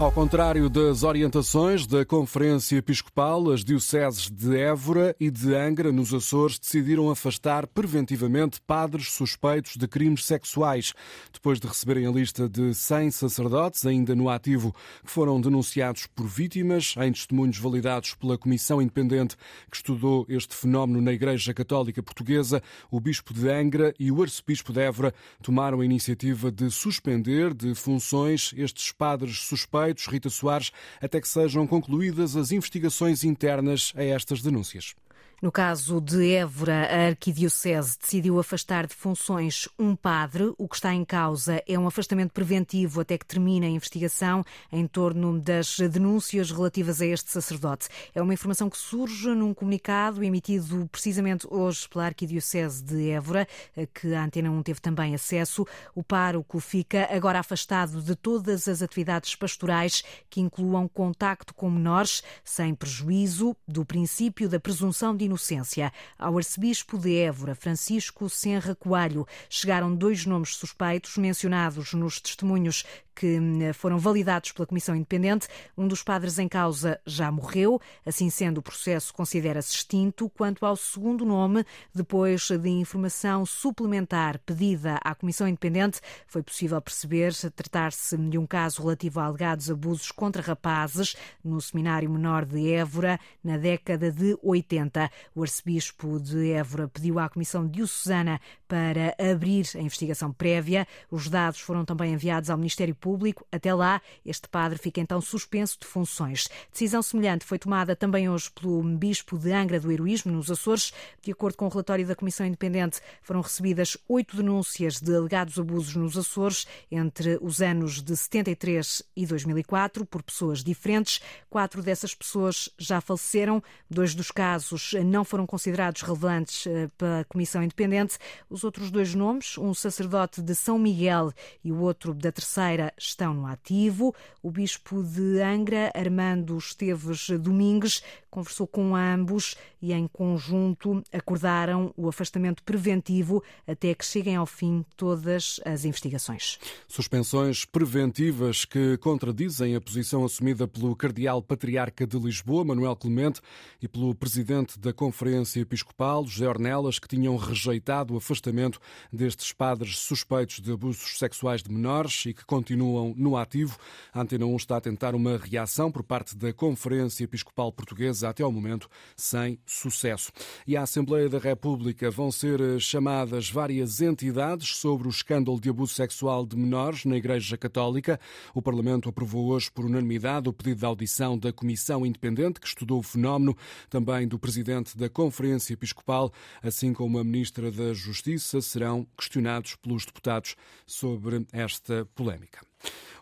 Ao contrário das orientações da Conferência Episcopal, as dioceses de Évora e de Angra, nos Açores, decidiram afastar preventivamente padres suspeitos de crimes sexuais, depois de receberem a lista de 100 sacerdotes, ainda no ativo, que foram denunciados por vítimas, em testemunhos validados pela Comissão Independente que estudou este fenómeno na Igreja Católica Portuguesa. O Bispo de Angra e o Arcebispo de Évora tomaram a iniciativa de suspender de funções estes padres suspeitos Rita Soares, até que sejam concluídas as investigações internas a estas denúncias. No caso de Évora, a Arquidiocese decidiu afastar de funções um padre. O que está em causa é um afastamento preventivo até que termine a investigação em torno das denúncias relativas a este sacerdote. É uma informação que surge num comunicado emitido precisamente hoje pela Arquidiocese de Évora, que a Antena 1 teve também acesso. O pároco fica agora afastado de todas as atividades pastorais que incluam contacto com menores, sem prejuízo do princípio da presunção de inocência. Ao arcebispo de Évora, Francisco Senra Coelho, chegaram dois nomes suspeitos mencionados nos testemunhos que hum, foram validados pela Comissão Independente. Um dos padres em causa já morreu, assim sendo, o processo considera-se extinto. Quanto ao segundo nome, depois de informação suplementar pedida à Comissão Independente, foi possível perceber tratar-se de um caso relativo a alegados abusos contra rapazes no Seminário Menor de Évora na década de 80. O arcebispo de Évora pediu à Comissão Diocesana para abrir a investigação prévia. Os dados foram também enviados ao Ministério Público público. Até lá, este padre fica então suspenso de funções. Decisão semelhante foi tomada também hoje pelo bispo de Angra do Heroísmo, nos Açores. De acordo com o relatório da Comissão Independente, foram recebidas oito denúncias de alegados abusos nos Açores entre os anos de 73 e 2004 por pessoas diferentes. Quatro dessas pessoas já faleceram. Dois dos casos não foram considerados relevantes eh, pela Comissão Independente. Os outros dois nomes, um sacerdote de São Miguel e o outro da Terceira, estão no ativo. O bispo de Angra, Armando Esteves Domingues, conversou com ambos e, em conjunto, acordaram o afastamento preventivo até que cheguem ao fim todas as investigações. Suspensões preventivas que contradizem a posição assumida pelo Cardeal Patriarca de Lisboa, Manuel Clemente, e pelo presidente da Conferência Episcopal, José Ornelas, que tinham rejeitado o afastamento destes padres suspeitos de abusos sexuais de menores e que continuam no ativo. A Antena 1 está a tentar uma reação por parte da Conferência Episcopal Portuguesa até ao momento sem sucesso. E à Assembleia da República vão ser eh, chamadas várias entidades sobre o escândalo de abuso sexual de menores na Igreja Católica. O Parlamento aprovou hoje por unanimidade o pedido de audição da Comissão Independente que estudou o fenómeno, também do Presidente da Conferência Episcopal, assim como a Ministra da Justiça, serão questionados pelos deputados sobre esta polémica.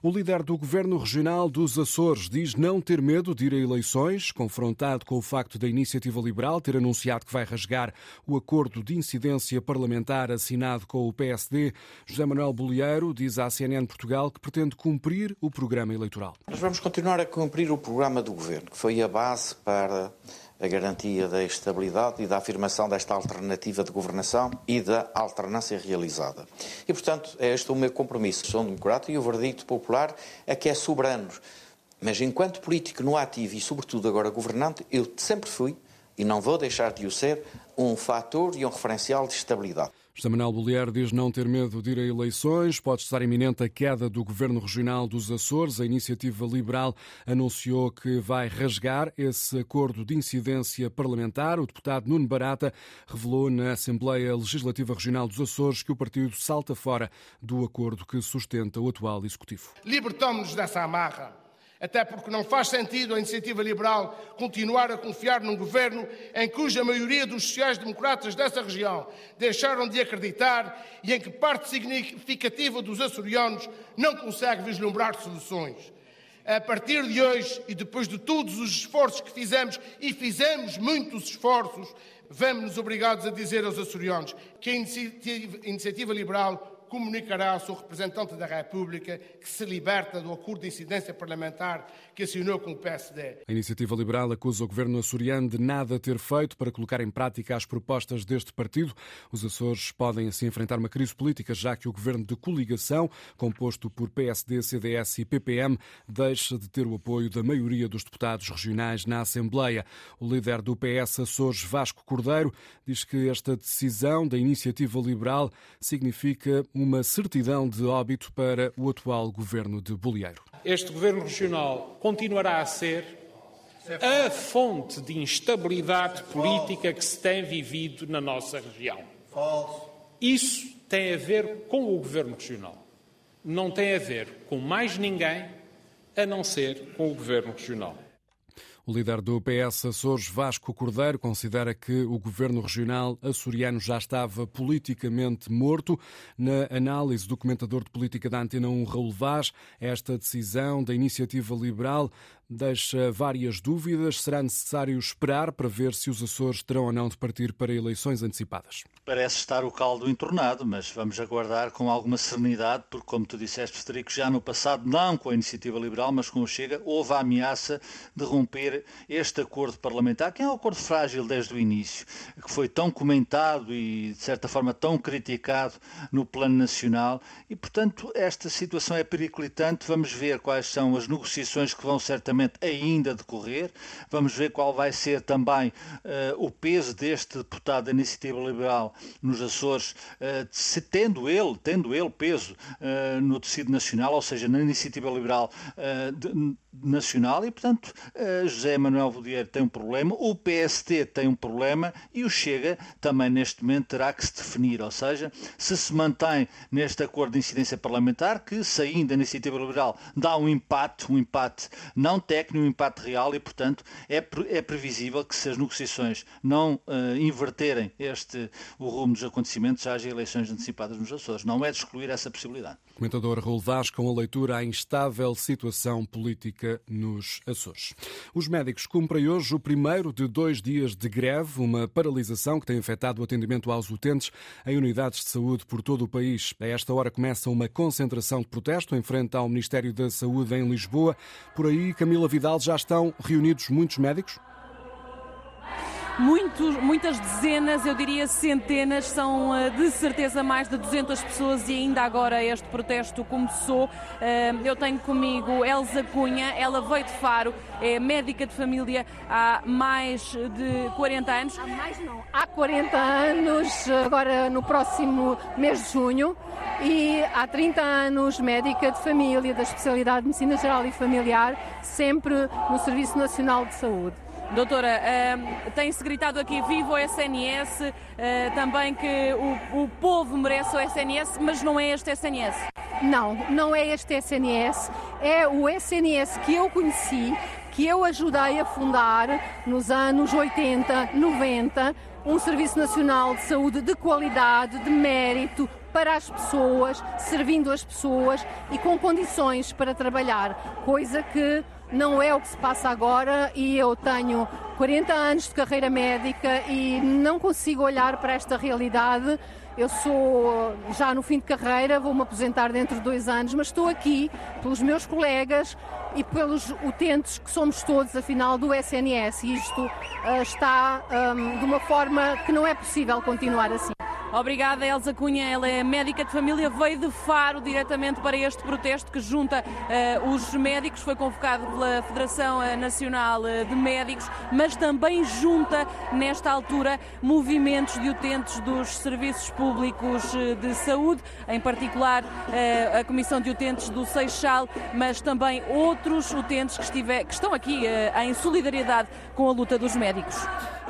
O líder do governo regional dos Açores diz não ter medo de ir a eleições, confrontado com o facto da iniciativa liberal ter anunciado que vai rasgar o acordo de incidência parlamentar assinado com o PSD. José Manuel Bolieiro diz à CNN Portugal que pretende cumprir o programa eleitoral. Nós vamos continuar a cumprir o programa do governo, que foi a base para a garantia da estabilidade e da afirmação desta alternativa de governação e da alternância realizada. E, portanto, é este o meu compromisso. Sou um democrata e o verdicto popular é que é soberano. Mas, enquanto político no ativo e, sobretudo, agora governante, eu sempre fui, e não vou deixar de o ser, um fator e um referencial de estabilidade. José Manuel Bolieiro diz não ter medo de ir a eleições. Pode estar iminente a queda do Governo Regional dos Açores. A Iniciativa Liberal anunciou que vai rasgar esse acordo de incidência parlamentar. O deputado Nuno Barata revelou na Assembleia Legislativa Regional dos Açores que o partido salta fora do acordo que sustenta o atual Executivo. Libertamos-nos dessa amarra até porque não faz sentido a iniciativa liberal continuar a confiar num governo em cuja maioria dos sociais-democratas dessa região deixaram de acreditar e em que parte significativa dos açorianos não consegue vislumbrar soluções. A partir de hoje, e depois de todos os esforços que fizemos, e fizemos muitos esforços, vamos-nos obrigados a dizer aos açorianos que a iniciativa, liberal comunicará ao seu representante da República que se liberta do acordo de incidência parlamentar que assinou com o PSD. A Iniciativa Liberal acusa o governo açoriano de nada ter feito para colocar em prática as propostas deste partido. Os Açores podem assim enfrentar uma crise política, já que o governo de coligação, composto por PSD, CDS e PPM, deixa de ter o apoio da maioria dos deputados regionais na Assembleia. O líder do PS Açores, Vasco Cordeiro, diz que esta decisão da Iniciativa Liberal significa uma certidão de óbito para o atual governo de Bolieiro. Este governo regional continuará a ser a fonte de instabilidade política que se tem vivido na nossa região. Isso tem a ver com o governo regional. Não tem a ver com mais ninguém a não ser com o governo regional. O líder do PS Açores, Vasco Cordeiro, considera que o governo regional açoriano já estava politicamente morto. Na análise do comentador de política da Antena 1, Raul Vaz, esta decisão da iniciativa liberal deixa várias dúvidas. Será necessário esperar para ver se os Açores terão ou não de partir para eleições antecipadas? Parece estar o caldo entornado, mas vamos aguardar com alguma serenidade, porque, como tu disseste, Federico, já no passado, não com a iniciativa liberal, mas com o Chega, houve a ameaça de romper este acordo parlamentar, que é um acordo frágil desde o início, que foi tão comentado e, de certa forma, tão criticado no plano nacional, e, portanto, esta situação é periclitante. Vamos ver quais são as negociações que vão certamente ainda decorrer. Vamos ver qual vai ser também uh, o peso deste deputado da Iniciativa Liberal nos Açores, uh, se, tendo ele, tendo ele peso uh, no tecido nacional, ou seja, na Iniciativa Liberal de, nacional e, portanto, José Manuel Vodier tem um problema, o PST tem um problema e o Chega também neste momento terá que se definir, ou seja, se se mantém neste acordo de incidência parlamentar, que saindo da Iniciativa Liberal dá um empate, um empate não técnico, um impacto real e, portanto, é, é previsível que se as negociações não uh, inverterem este, o rumo dos acontecimentos, haja eleições antecipadas nos Açores. Não é de excluir essa possibilidade. Comentador Raul Vaz com a leitura à instável situação política nos Açores. Os médicos cumprem hoje o primeiro de dois dias de greve, uma paralisação que tem afetado o atendimento aos utentes em unidades de saúde por todo o país. A esta hora começa uma concentração de protesto em frente ao Ministério da Saúde em Lisboa. Por aí, Camila Vidal, já estão reunidos muitos médicos? Muitos, muitas dezenas, eu diria centenas, são eh, de certeza mais de 200 pessoas e ainda agora este protesto começou. Eh, eu tenho comigo Elza Cunha, ela veio de Faro, é médica de família há mais de 40 anos. Há mais não, há 40 anos, agora no próximo mês de junho, e há 30 anos médica de família da especialidade de Medicina Geral e Familiar, sempre no Serviço Nacional de Saúde. Doutora, uh, tem-se gritado aqui vivo o SNS, uh, também que o, o, povo merece o SNS, mas não é este SNS. Não, não é este SNS, é o SNS que eu conheci, que eu ajudei a fundar nos anos 80, 90, um Serviço Nacional de Saúde de qualidade, de mérito, para as pessoas, servindo as pessoas e com condições para trabalhar, coisa que não é o que se passa agora e eu tenho 40 anos de carreira médica e não consigo olhar para esta realidade. Eu sou já no fim de carreira, vou-me aposentar dentro de dois anos, mas estou aqui pelos meus colegas e pelos utentes que somos todos, afinal, do SNS. E isto uh, está um, de uma forma que não é possível continuar assim. Obrigada, Elsa Cunha. Ela é médica de família, veio de Faro diretamente para este protesto que junta uh, os médicos. Foi convocado pela Federação eh, Nacional eh, de Médicos, mas também junta, nesta altura, movimentos de utentes dos serviços públicos de saúde, em particular uh, a Comissão de Utentes do Seixal, mas também outros utentes que, estiver, que estão aqui uh, em solidariedade com a luta dos médicos.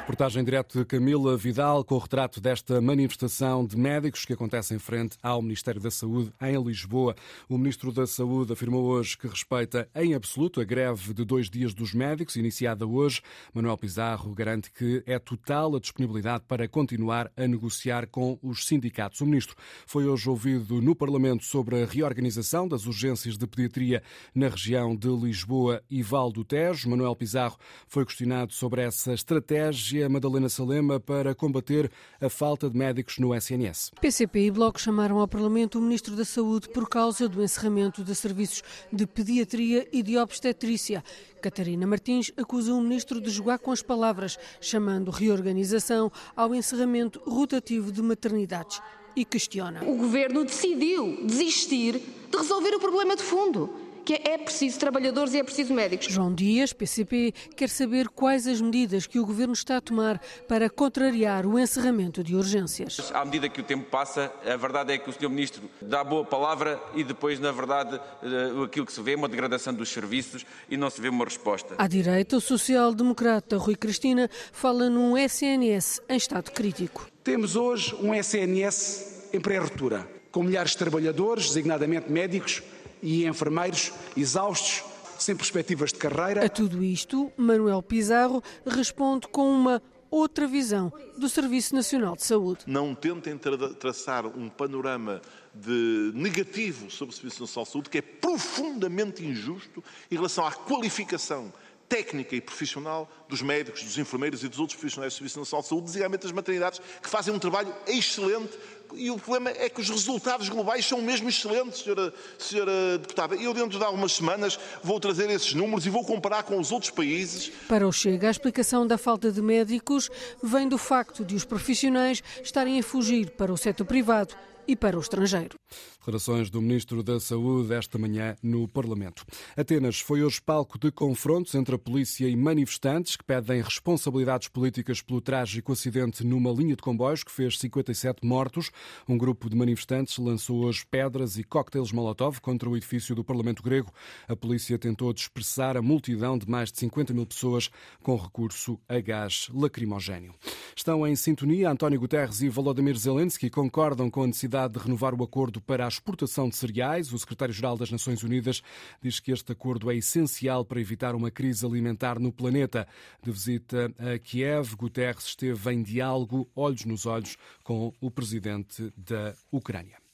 Reportagem direto de Camila Vidal com o retrato desta manifestação de médicos que acontece em frente ao Ministério da Saúde em Lisboa. O Ministro da Saúde afirmou hoje que respeita em absoluto a greve de dois dias dos médicos, iniciada hoje. Manuel Pizarro garante que é total a disponibilidade para continuar a negociar com os sindicatos. O Ministro foi hoje ouvido no Parlamento sobre a reorganização das urgências de pediatria na região de Lisboa e Val do Tejo. Manuel Pizarro foi questionado sobre essa estratégia estratégia, Madalena Salema, para combater a falta de médicos no SNS. PCP e Bloco chamaram ao Parlamento o Ministro da Saúde por causa do encerramento de serviços de pediatria e de obstetrícia. Catarina Martins acusa o Ministro de jogar com as palavras, chamando reorganização ao encerramento rotativo de maternidades e questiona. O governo decidiu desistir de resolver o problema de fundo que é preciso trabalhadores e é preciso médicos. João Dias, PCP, quer saber quais as medidas que o Governo está a tomar para contrariar o encerramento de urgências. À medida que o tempo passa, a verdade é que o Sr. Ministro dá boa palavra e depois, na verdade, eh, aquilo que se vê é uma degradação dos serviços e não se vê uma resposta. À direita, o social-democrata Rui Cristina fala num SNS em estado crítico. Temos hoje um SNS em pré-ruptura, com milhares de trabalhadores, designadamente médicos, e enfermeiros exaustos, sem perspectivas de carreira. A tudo isto, Manuel Pizarro responde com uma outra visão do Serviço Nacional de Saúde. Não tentem tra traçar um panorama de negativo sobre o Serviço Nacional de Saúde que é profundamente injusto em relação à qualificação técnica e profissional dos médicos, dos enfermeiros e dos outros profissionais do Serviço Nacional de Saúde, designadamente das maternidades, que fazem um trabalho excelente e o problema é que os resultados globais são mesmo excelentes, senhora, senhora deputada. Eu, dentro de algumas semanas, vou trazer esses números e vou comparar com os outros países. Para o Chega, a explicação da falta de médicos vem do facto de os profissionais estarem a fugir para o setor privado e para o estrangeiro. Declarações do Ministro da Saúde esta manhã no Parlamento. Atenas foi hoje palco de confrontos entre a polícia e manifestantes que pedem responsabilidades políticas pelo trágico acidente numa linha de comboios que fez 57 mortos. Um grupo de manifestantes lançou hoje pedras e coquetéis Molotov contra o edifício do Parlamento grego. A polícia tentou dispersar a multidão de mais de 50 mil pessoas com recurso a gás lacrimogéneo. Estão em sintonia António Guterres e Volodymyr Zelensky concordam com a necessidade de renovar o acordo para as exportação de cereais. O secretário-geral das Nações Unidas diz que este acordo é essencial para evitar uma crise alimentar no planeta. De visita a Kiev, Guterres esteve em diálogo, olhos nos olhos, com o presidente da Ucrânia.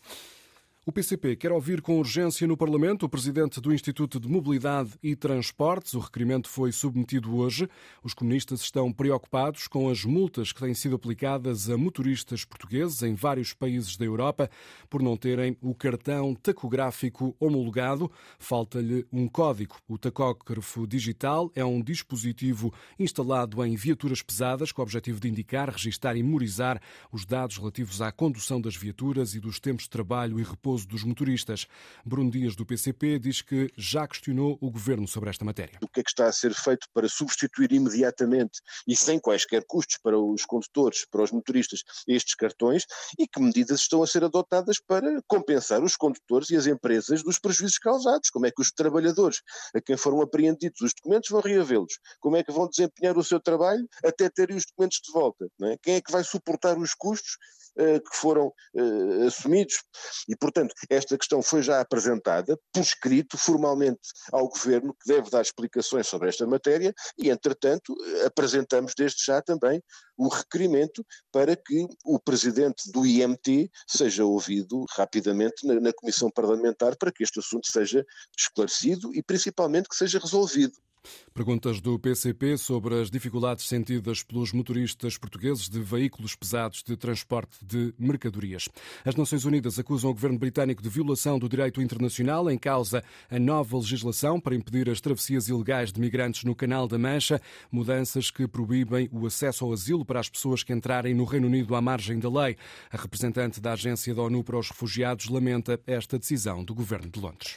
O PCP quer ouvir com urgência no Parlamento o presidente do Instituto de Mobilidade e Transportes. O requerimento foi submetido hoje. Os comunistas estão preocupados com as multas que têm sido aplicadas a motoristas portugueses em vários países da Europa por não terem o cartão tacográfico homologado. Falta-lhe um código. O tacógrafo digital é um dispositivo instalado em viaturas pesadas com o objetivo de indicar, registar e memorizar os dados relativos à condução das viaturas e dos tempos de trabalho e repouso dos motoristas. Bruno Dias, do PCP, diz que já questionou o governo sobre esta matéria. O que é que está a ser feito para substituir imediatamente e sem quaisquer custos para os condutores, para os motoristas, estes cartões e que medidas estão a ser adotadas para compensar os condutores e as empresas dos prejuízos causados? Como é que os trabalhadores a quem foram apreendidos os documentos vão reavê-los? Como é que vão desempenhar o seu trabalho até terem os documentos de volta? É? Quem é que vai suportar os custos que foram uh, assumidos? E, portanto, Portanto, esta questão foi já apresentada por escrito formalmente ao Governo, que deve dar explicações sobre esta matéria, e, entretanto, apresentamos desde já também o requerimento para que o presidente do IMT seja ouvido rapidamente na, na Comissão Parlamentar para que este assunto seja esclarecido e, principalmente, que seja resolvido. Perguntas do PCP sobre as dificuldades sentidas pelos motoristas portugueses de veículos pesados de transporte de mercadorias. As Nações Unidas acusam o governo britânico de violação do direito internacional em causa a nova legislação para impedir as travessias ilegais de migrantes no Canal da Mancha, mudanças que proíbem o acesso ao asilo para as pessoas que entrarem no Reino Unido à margem da lei. A representante da Agência da ONU para os Refugiados lamenta esta decisão do governo de Londres.